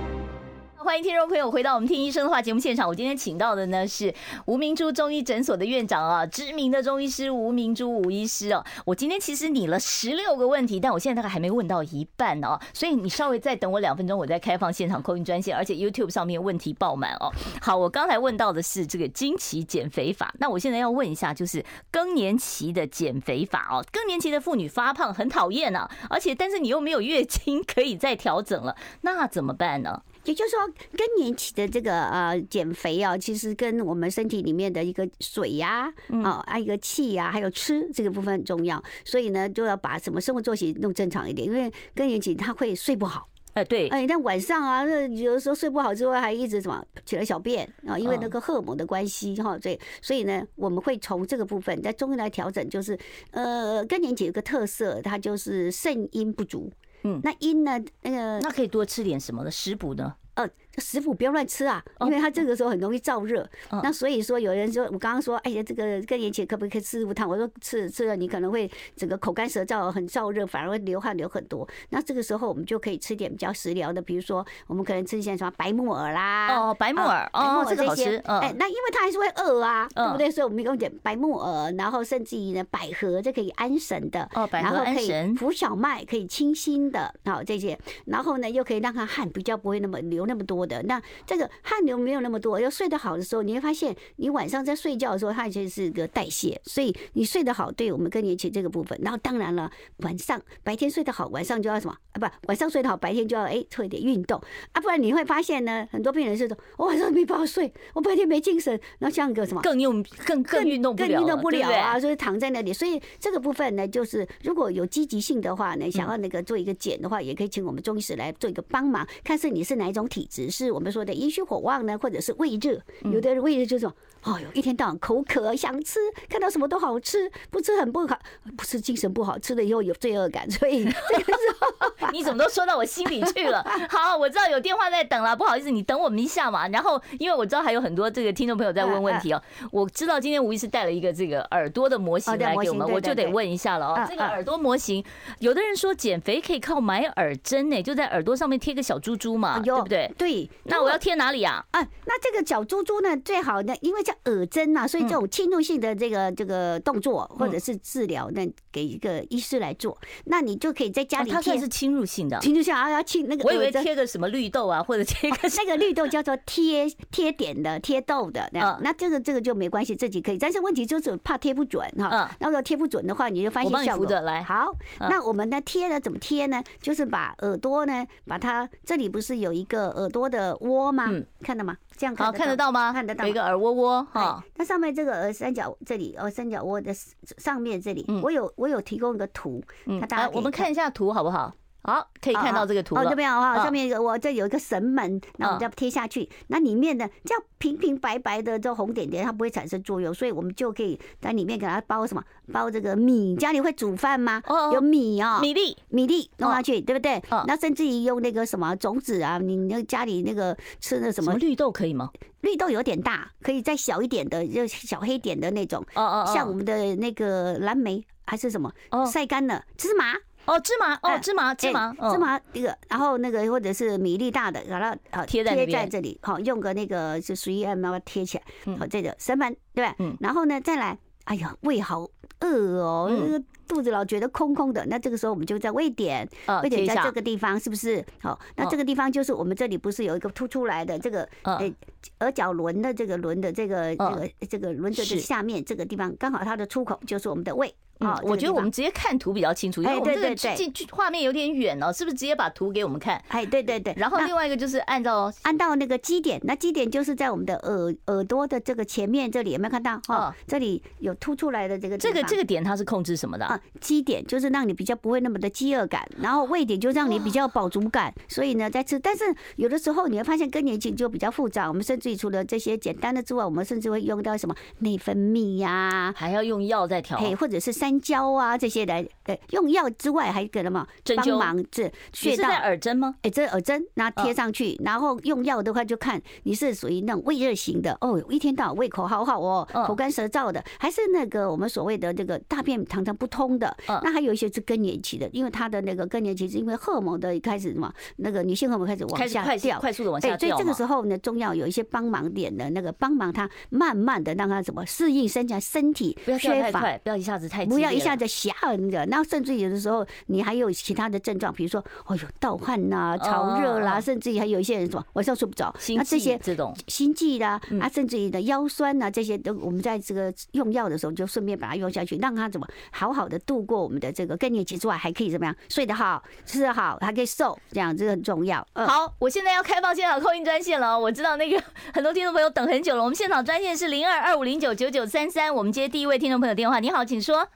欢迎听众朋友回到我们听医生的话节目现场。我今天请到的呢是吴明珠中医诊所的院长啊，知名的中医师吴明珠吴医师哦。我今天其实拟了十六个问题，但我现在大概还没问到一半哦，所以你稍微再等我两分钟，我再开放现场扣音专线，而且 YouTube 上面问题爆满哦。好，我刚才问到的是这个经期减肥法，那我现在要问一下，就是更年期的减肥法哦。更年期的妇女发胖很讨厌啊，而且但是你又没有月经可以再调整了，那怎么办呢？也就是说，更年期的这个呃减肥啊，其实跟我们身体里面的一个水呀，啊，还有一个气呀，还有吃这个部分很重要。所以呢，就要把什么生活作息弄正常一点，因为更年期他会睡不好。哎，对，哎，但晚上啊，那有的时候睡不好之外，还一直什么起来小便啊，因为那个荷尔蒙的关系哈。所以，所以呢，我们会从这个部分在中医来调整，就是呃，更年期有个特色，它就是肾阴不足。嗯，那阴呢？那个那可以多吃点什么的食补呢？呃，食补不要乱吃啊，因为它这个时候很容易燥热。那所以说，有人说我刚刚说，哎呀，这个更年期可不可以吃入汤？我说吃吃了，你可能会整个口干舌燥，很燥热，反而会流汗流很多。那这个时候我们就可以吃点比较食疗的，比如说我们可能吃一些什么白木耳啦，哦，白木耳，哦，这个好吃。哎，那因为它还是会饿啊，对不对？所以我们用点白木耳，然后甚至于呢，百合这可以安神的，哦，百合安神。浮小麦可以清心的，好这些，然后呢又可以让它汗比较不会那么流那么多的那。这个汗流没有那么多，要睡得好的时候，你会发现你晚上在睡觉的时候，它其实是个代谢，所以你睡得好，对我们更年期这个部分。然后当然了，晚上白天睡得好，晚上就要什么啊？不，晚上睡得好，白天就要哎做一点运动啊，不然你会发现呢，很多病人是说，我晚上没办法睡，我白天没精神，然后像个什么更用更更运动不了，更运动不了啊，所以躺在那里。所以这个部分呢，就是如果有积极性的话呢，想要那个做一个减的话，也可以请我们中医师来做一个帮忙，看是你是哪一种体质，是我们说的阴虚火旺。呢，或者是胃热，有的人胃热就是说，哎呦，一天到晚口渴，想吃，看到什么都好吃，不吃很不好，不吃精神不好，吃了以后有罪恶感，所以 [laughs] 这个时候你怎么都说到我心里去了。[laughs] 好，我知道有电话在等了，不好意思，你等我们一下嘛。然后，因为我知道还有很多这个听众朋友在问问题哦，我知道今天吴医师带了一个这个耳朵的模型来给我们，我就得问一下了哦。这个耳朵模型，有的人说减肥可以靠买耳针呢，就在耳朵上面贴个小珠珠嘛，对不对？对。那我要贴哪里啊？啊，那这个小珠珠呢，最好呢，因为叫耳针呐，所以这种侵入性的这个这个动作或者是治疗，那给一个医师来做，那你就可以在家里贴。它算是侵入性的，侵入性啊，要侵那个。我以为贴个什么绿豆啊，[laughs] 或者贴个那个绿豆叫做贴贴点的贴豆的，那那这个这个就没关系，自己可以。但是问题就是怕贴不准哈，那如果贴不准的话，你就发现效果。来，好，那我们呢贴呢怎么贴呢？就是把耳朵呢，把它这里不是有一个耳朵的窝吗？看到吗？这样好看得到吗？看得到，有一个耳窝窝哈。那上面这个耳三角这里，耳三角窝的上面这里，我有我有提供一个图，大家我们看一下图好不好？好，可以看到这个图了。哦，这边啊，上面有我这有一个神门，那我们就要贴下去。那里面的这样平平白白的这红点点，它不会产生作用，所以我们就可以在里面给它包什么？包这个米。家里会煮饭吗？有米哦，米粒，米粒弄下去，对不对？那甚至于用那个什么种子啊，你那家里那个吃的什么绿豆可以吗？绿豆有点大，可以再小一点的，就小黑点的那种。哦哦，像我们的那个蓝莓还是什么？哦，晒干了芝麻。哦，芝麻哦，芝麻芝麻芝麻这个，然后那个或者是米粒大的，然后好贴在贴在这里，好用个那个就十一 M 把它贴起来，好这个神门对吧？嗯，然后呢再来哎呀，胃好饿哦，嗯、肚子老觉得空空的。那这个时候我们就在胃点，胃点在这个地方，是不是？好，那这个地方就是我们这里不是有一个凸出来的这个呃耳角轮的这个轮的这个这个这个轮子的下面这个地方，刚好它的出口就是我们的胃。啊，我觉得我们直接看图比较清楚，因为我们这个进画面有点远哦，是不是直接把图给我们看？哎，对对对。然后另外一个就是按照按到那个基点，那基点就是在我们的耳耳朵的这个前面这里，有没有看到？哦，这里有凸出来的这个。这个这个点它是控制什么的？啊，基点就是让你比较不会那么的饥饿感，然后胃点就让你比较饱足感。所以呢，在吃，但是有的时候你会发现更年期就比较复杂。我们甚至于除了这些简单的之外，我们甚至会用到什么内分泌呀，还要用药在调，哎，或者是三焦啊这。些来，呃，用药之外还给了嘛？帮忙这穴道耳针吗？哎，这耳针，那贴上去，然后用药的话就看你是属于那种胃热型的哦，一天到晚胃口好好哦，口干舌燥的，还是那个我们所谓的这个大便常常不通的。那还有一些是更年期的，因为他的那个更年期是因为荷尔蒙的开始什么，那个女性荷尔蒙开始往下掉，快速的往下掉。所以这个时候呢，中药有一些帮忙点的那个帮忙他慢慢的让他怎么适应身体身体不要太快，不要一下子太不要一下子吓人的，然后甚。至有的时候，你还有其他的症状，比如说，哦呦，盗汗呐、潮热啦，甚至于还有一些人什么晚上睡不着，那这些这种心悸啦，啊，甚至于的腰酸呐，这些都我们在这个用药的时候，就顺便把它用下去，让他怎么好好的度过我们的这个更年期之外，还可以怎么样睡得好、吃得好，还可以瘦，这样这个很重要。好，我现在要开放现场 call in 专线了，我知道那个很多听众朋友等很久了，我们现场专线是零二二五零九九九三三，我们接第一位听众朋友电话，你好，请说。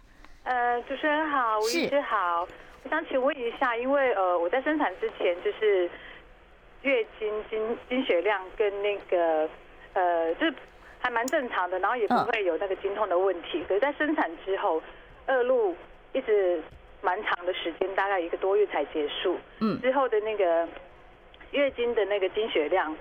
呃，主持人好，吴医师好，我想请问一下，因为呃，我在生产之前就是月经经经血量跟那个呃，就是还蛮正常的，然后也不会有那个经痛的问题。可是，在生产之后，恶露一直蛮长的时间，大概一个多月才结束。嗯，之后的那个月经的那个经血量。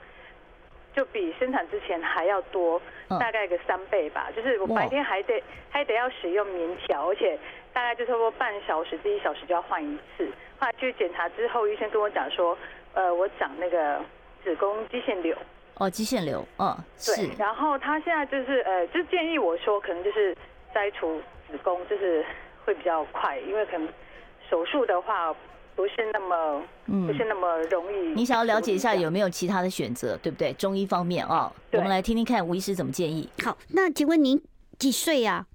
就比生产之前还要多，大概个三倍吧。就是我白天还得还得要使用棉条，而且大概就差不多半小时至一小时就要换一次。后来去检查之后，医生跟我讲说，呃，我长那个子宫肌腺瘤。哦，肌腺瘤，嗯，对。然后他现在就是呃，就建议我说，可能就是摘除子宫，就是会比较快，因为可能手术的话。不是那么，不是那么容易。你想要了解一下有没有其他的选择，对不对？中医方面啊，我们来听听看吴医师怎么建议。好，那请问您几岁呀？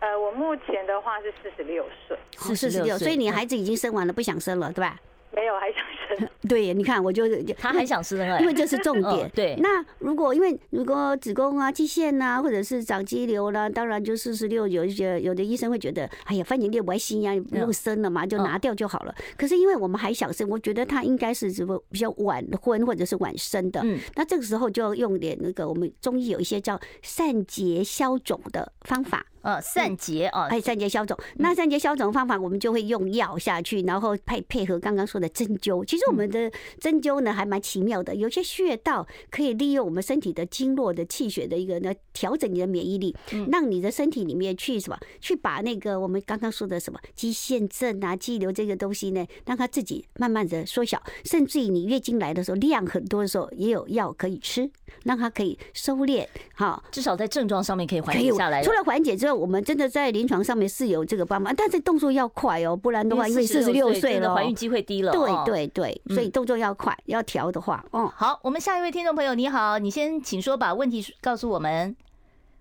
呃，我目前的话是四十六岁，四十六，所以你孩子已经生完了，不想生了，对吧？没有，还想生。[laughs] 对，你看，我就他很想生了，因为这是重点。对，那如果因为如果子宫啊、肌腺呐，或者是长肌瘤啦，当然就四十六，有一些有的医生会觉得，哎呀，反正你不爱心呀，不用生了嘛，就拿掉就好了。可是因为我们还想生，我觉得他应该是什么比较晚婚或者是晚生的。嗯，那这个时候就要用点那个我们中医有一些叫散结消肿的方法。呃，散结啊，哎，散结消肿。那散结消肿的方法，我们就会用药下去，然后配配合刚刚说的针灸。其实我们的针灸呢，还蛮奇妙的，有些穴道可以利用我们身体的经络的气血的一个呢，调整你的免疫力，让你的身体里面去什么，去把那个我们刚刚说的什么肌腺症啊、肌瘤这个东西呢，让它自己慢慢的缩小，甚至于你月经来的时候量很多的时候，也有药可以吃，让它可以收敛。好，至少在症状上面可以缓解下来。除了缓解之后，我们真的在临床上面是有这个帮忙，但是动作要快哦，不然的话，因为四十六岁了，怀孕机会低了。对对对，所以动作要快，要调的话，哦，好，我们下一位听众朋友，你好，你先请说，把问题告诉我们。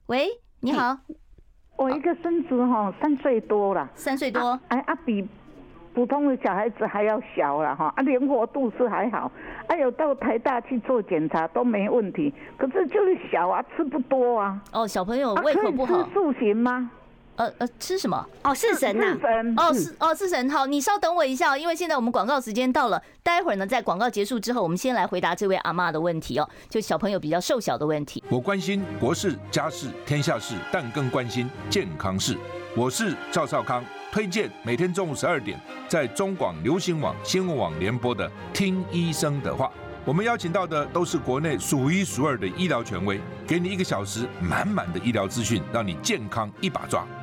喂，你好，我一个孙子哈，三岁多了，三岁多，哎啊，比普通的小孩子还要小了哈，啊，灵活度是还好，哎有到台大去做检查都没问题，可是就是小啊，吃不多啊。哦，小朋友胃口不好，吃素行吗？呃呃，吃什么？哦，是神呐！哦，是哦，是神。好，你稍等我一下，因为现在我们广告时间到了。待会儿呢，在广告结束之后，我们先来回答这位阿妈的问题哦，就小朋友比较瘦小的问题。我关心国事、家事、天下事，但更关心健康事。我是赵少康，推荐每天中午十二点在中广流行网、新闻网联播的《听医生的话》。我们邀请到的都是国内数一数二的医疗权威，给你一个小时满满的医疗资讯，让你健康一把抓。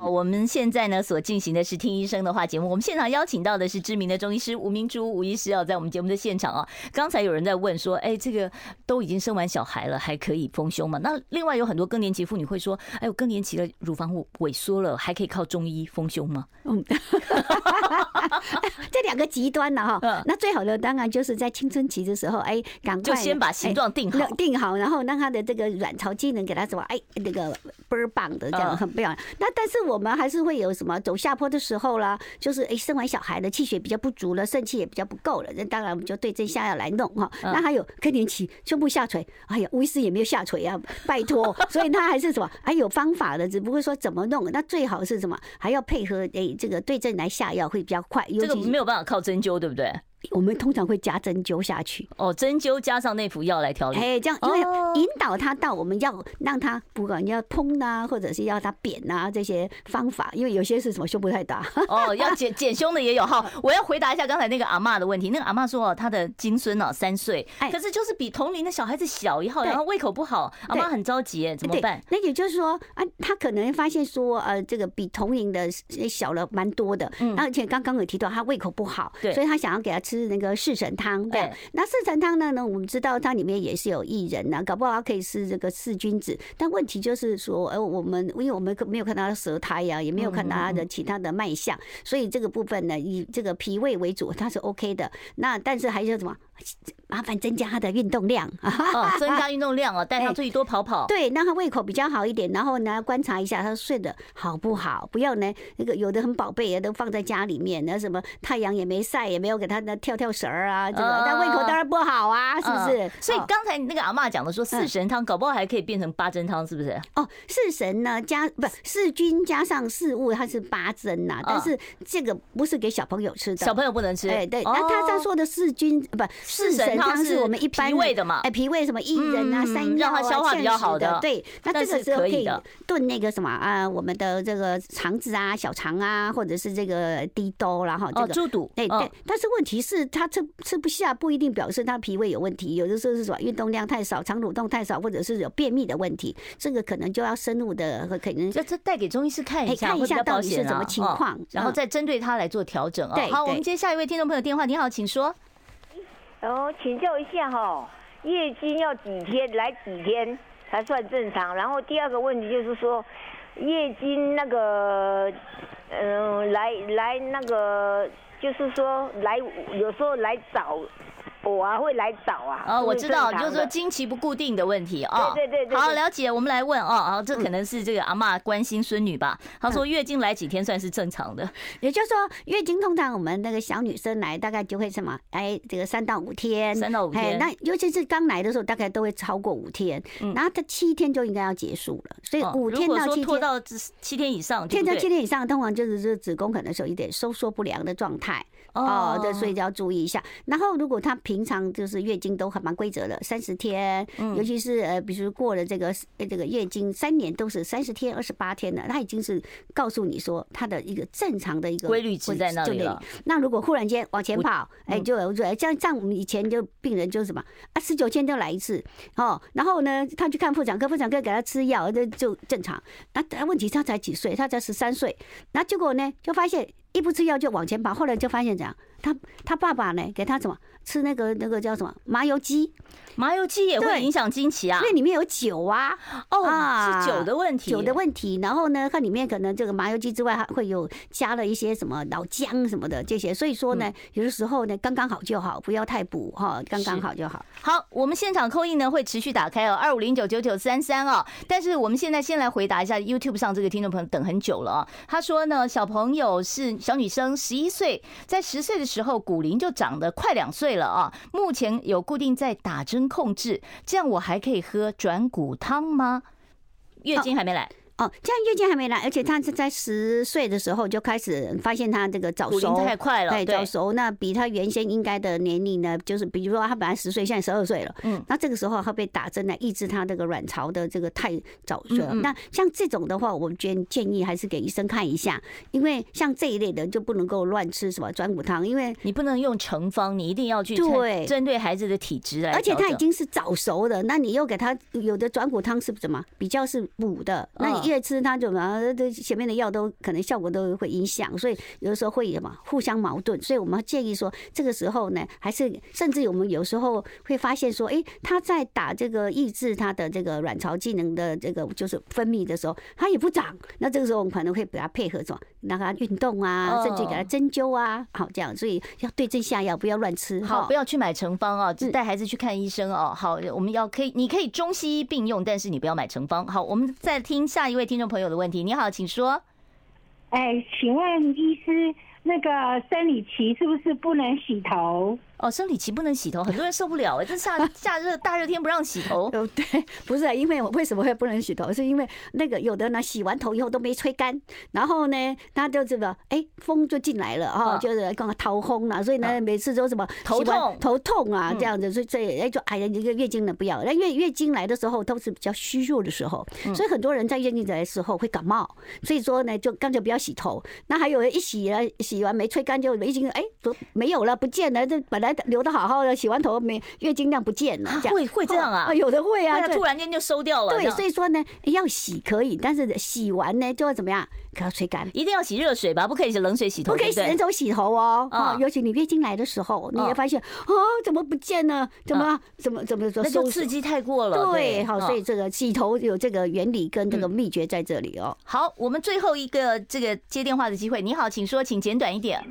我们现在呢所进行的是听医生的话节目，我们现场邀请到的是知名的中医师吴明珠吴医师哦，在我们节目的现场啊。刚才有人在问说，哎，这个都已经生完小孩了，还可以丰胸吗？那另外有很多更年期妇女会说，哎，我更年期的乳房萎缩了，还可以靠中医丰胸吗？嗯，[laughs] 这两个极端了哈。那最好的当然就是在青春期的时候，哎，赶快就先把形状定好，定好，然后让他的这个卵巢机能给他什么，哎，那个倍儿棒的这样很漂亮。那但是我们还是会有什么走下坡的时候啦，就是哎生完小孩的气血比较不足了，肾气也比较不够了，那当然我们就对症下药来弄哈。那还有更年期胸部下垂，哎呀，吴医师也没有下垂啊，拜托，[laughs] 所以他还是什么还有方法的，只不过说怎么弄。那最好是什么还要配合哎这个对症来下药会比较快，这个没有办法靠针灸，对不对？我们通常会加针灸下去哦，针灸加上内服药来调理。哎，这样因为引导他到我们要让他不管要通呐，或者是要他扁呐这些方法，因为有些是什么胸部太大 [laughs] 哦，要减减胸的也有哈。我要回答一下刚才那个阿嬷的问题，那个阿嬷说哦，她的金孙哦三岁，可是就是比同龄的小孩子小一号，然后胃口不好，阿妈很着急，怎么办？那也就是说啊，他可能发现说呃，这个比同龄的小了蛮多的，嗯，而且刚刚有提到他胃口不好，对，所以他想要给他吃那个四神。汤对，那四神汤呢？呢，我们知道它里面也是有薏仁呐，搞不好可以是这个四君子。但问题就是说，呃，我们因为我们没有看到它舌苔呀，也没有看到它的其他的脉象，所以这个部分呢，以这个脾胃为主，它是 OK 的。那但是还有什么？麻烦增加他的运动量 [laughs] 哦，增加运动量哦，[laughs] 带他出去多跑跑。对，让他胃口比较好一点，然后呢，观察一下他睡得好不好，不要呢那个有的很宝贝啊，都放在家里面，那什么太阳也没晒，也没有给他那跳跳绳儿啊，这个但胃口当然不好啊，是不是？所以刚才那个阿妈讲的说四神汤，搞不好还可以变成八珍汤，是不是？哦，四神呢加不是四君加上四物，它是八珍呐，但是这个不是给小朋友吃的，小朋友不能吃。哎，对，那他在说的四君不四神。汤是我们一般脾胃的嘛？哎，脾胃什么薏仁啊、山药啊、消化比较好的。对，那这个时候可以炖那个什么啊，我们的这个肠子啊、小肠啊，或者是这个滴兜，然后这个猪肚。对对，但是问题是他吃吃不下，不一定表示他脾胃有问题。有的时候是什么运动量太少、肠蠕动太少，或者是有便秘的问题。这个可能就要深入的，可能这这带给中医师看一下，看一下到底是什么情况，然后再针对他来做调整啊。好，我们接下一位听众朋友电话，你好，请说。然后请教一下哈，月经要几天来几天才算正常？然后第二个问题就是说，月经那个，嗯，来来那个，就是说来有时候来早。我啊会来找啊，哦，我知道，就是说经期不固定的问题啊。对对对，好了解，我们来问哦，啊，这可能是这个阿嬷关心孙女吧？她说月经来几天算是正常的？也就是说，月经通常我们那个小女生来大概就会什么？哎，这个三到五天，三到五天。那尤其是刚来的时候，大概都会超过五天，然后她七天就应该要结束了。所以五天到七天，拖到七天以上，天到七天以上，通常就是这子宫可能是有一点收缩不良的状态哦，对，所以就要注意一下。然后如果她平常就是月经都很蛮规则的，三十天，尤其是呃，比如过了这个这个月经三年都是三十天、二十八天的，她已经是告诉你说它的一个正常的一个规律值在那里了。那如果忽然间往前跑，哎，就有像像我们以前就病人就是什么啊，十九天就来一次哦，然后呢，他去看妇产科，妇产科给他吃药，就就正常。那问题他才几岁？他才十三岁，那结果呢，就发现一不吃药就往前跑，后来就发现这样。他他爸爸呢，给他什么吃那个那个叫什么麻油鸡？麻油鸡也会影响经期啊？因为里面有酒啊，哦，是酒的问题，酒的问题。然后呢，它里面可能这个麻油鸡之外，还会有加了一些什么老姜什么的这些。所以说呢，有的时候呢，刚刚好就好，不要太补哈，刚刚好就好。好，我们现场 call in 呢会持续打开哦，二五零九九九三三哦。但是我们现在先来回答一下 YouTube 上这个听众朋友等很久了啊。他说呢，小朋友是小女生，十一岁，在十岁的时候骨龄就长得快两岁对了啊。目前有固定在打针控制，这样我还可以喝转骨汤吗？月经还没来。哦，这样月经还没来，而且他是在十岁的时候就开始发现他这个早熟太快了，对，早熟。那比他原先应该的年龄呢，就是比如说他本来十岁，现在十二岁了，嗯，那这个时候他被打针来抑制他这个卵巢的这个太早熟。那像这种的话，我们建建议还是给医生看一下，因为像这一类的就不能够乱吃什么转骨汤，因为你不能用成方，你一定要去对针对孩子的体质来。而且他已经是早熟的，那你又给他有的转骨汤是什么比较是补的，那你。继续吃，它就啊，这前面的药都可能效果都会影响，所以有的时候会什么互相矛盾。所以我们建议说，这个时候呢，还是甚至我们有时候会发现说，哎，他在打这个抑制他的这个卵巢机能的这个就是分泌的时候，它也不长。那这个时候我们可能会给他配合做，让他运动啊，甚至给他针灸啊，好这样。所以要对症下药，不要乱吃。好，不要去买成方啊，只带孩子去看医生哦。好，我们要可以，你可以中西医并用，但是你不要买成方。好，我们再听下一位位听众朋友的问题。你好，请说。哎，请问医师，那个生理期是不是不能洗头？哦，生理期不能洗头，很多人受不了哎，这夏夏热大热天不让洗头。哦，对，不是，因为我为什么会不能洗头？是因为那个有的呢，洗完头以后都没吹干，然后呢，他就这个哎，风就进来了哈，就是刚刚头风了，所以呢，每次都什么头痛头痛啊这样子，所以所以哎就哎呀，这个月经呢不要，那月月经来的时候都是比较虚弱的时候，所以很多人在月经来的时候会感冒，所以说呢就干脆不要洗头。那还有人一洗了，洗完没吹干就已经哎都没有了，不见了，这本来。留的好好的，洗完头没月经量不见了，会会这样啊？有的会啊，突然间就收掉了。对，所以说呢，要洗可以，但是洗完呢就要怎么样？给它吹干，一定要洗热水吧？不可以洗冷水洗头，不可以洗冷水洗头哦。啊，尤其你月经来的时候，你会发现啊，怎么不见了？怎么怎么怎么说？那就刺激太过了。对，好，所以这个洗头有这个原理跟这个秘诀在这里哦。好，我们最后一个这个接电话的机会。你好，请说，请简短一点。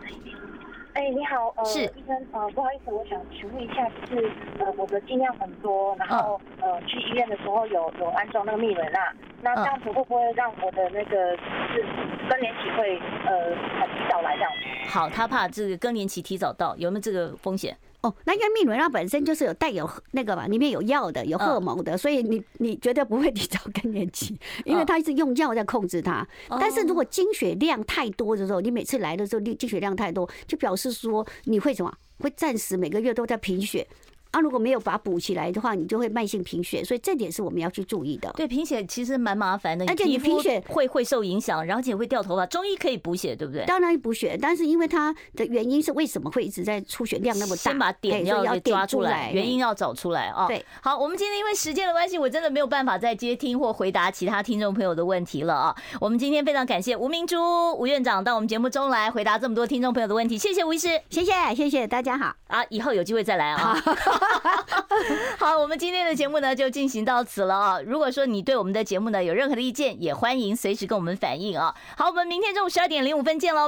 哎，你好，呃，是医生，呃，不好意思，我想请问一下，就是呃，我的剂量很多，然后呃，去医院的时候有有安装那个密文啊，那这样子会不会让我的那个是更年期会呃很提早来这样？好，他怕这个更年期提早到，有没有这个风险？哦，那因为蜜蕊钠本身就是有带有那个嘛，里面有药的，有荷尔蒙的，所以你你绝对不会提早更年期，因为它是用药在控制它。但是如果经血量太多的时候，你每次来的时候，你经血量太多，就表示说你会什么？会暂时每个月都在贫血。啊，如果没有把它补起来的话，你就会慢性贫血，所以这点是我们要去注意的。对，贫血其实蛮麻烦的，而且你贫血会会受影响，然后而且会掉头发。中医可以补血，对不对？当然补血，但是因为它的原因是为什么会一直在出血量那么大？先把点要要抓出来，原因要找出来啊。对，好，我们今天因为时间的关系，我真的没有办法再接听或回答其他听众朋友的问题了啊。我们今天非常感谢吴明珠吴院长到我们节目中来回答这么多听众朋友的问题，谢谢吴医师，谢谢谢谢大家好啊，以后有机会再来啊。[laughs] [laughs] [laughs] 好，我们今天的节目呢就进行到此了啊！如果说你对我们的节目呢有任何的意见，也欢迎随时跟我们反映啊！好，我们明天中午十二点零五分见喽。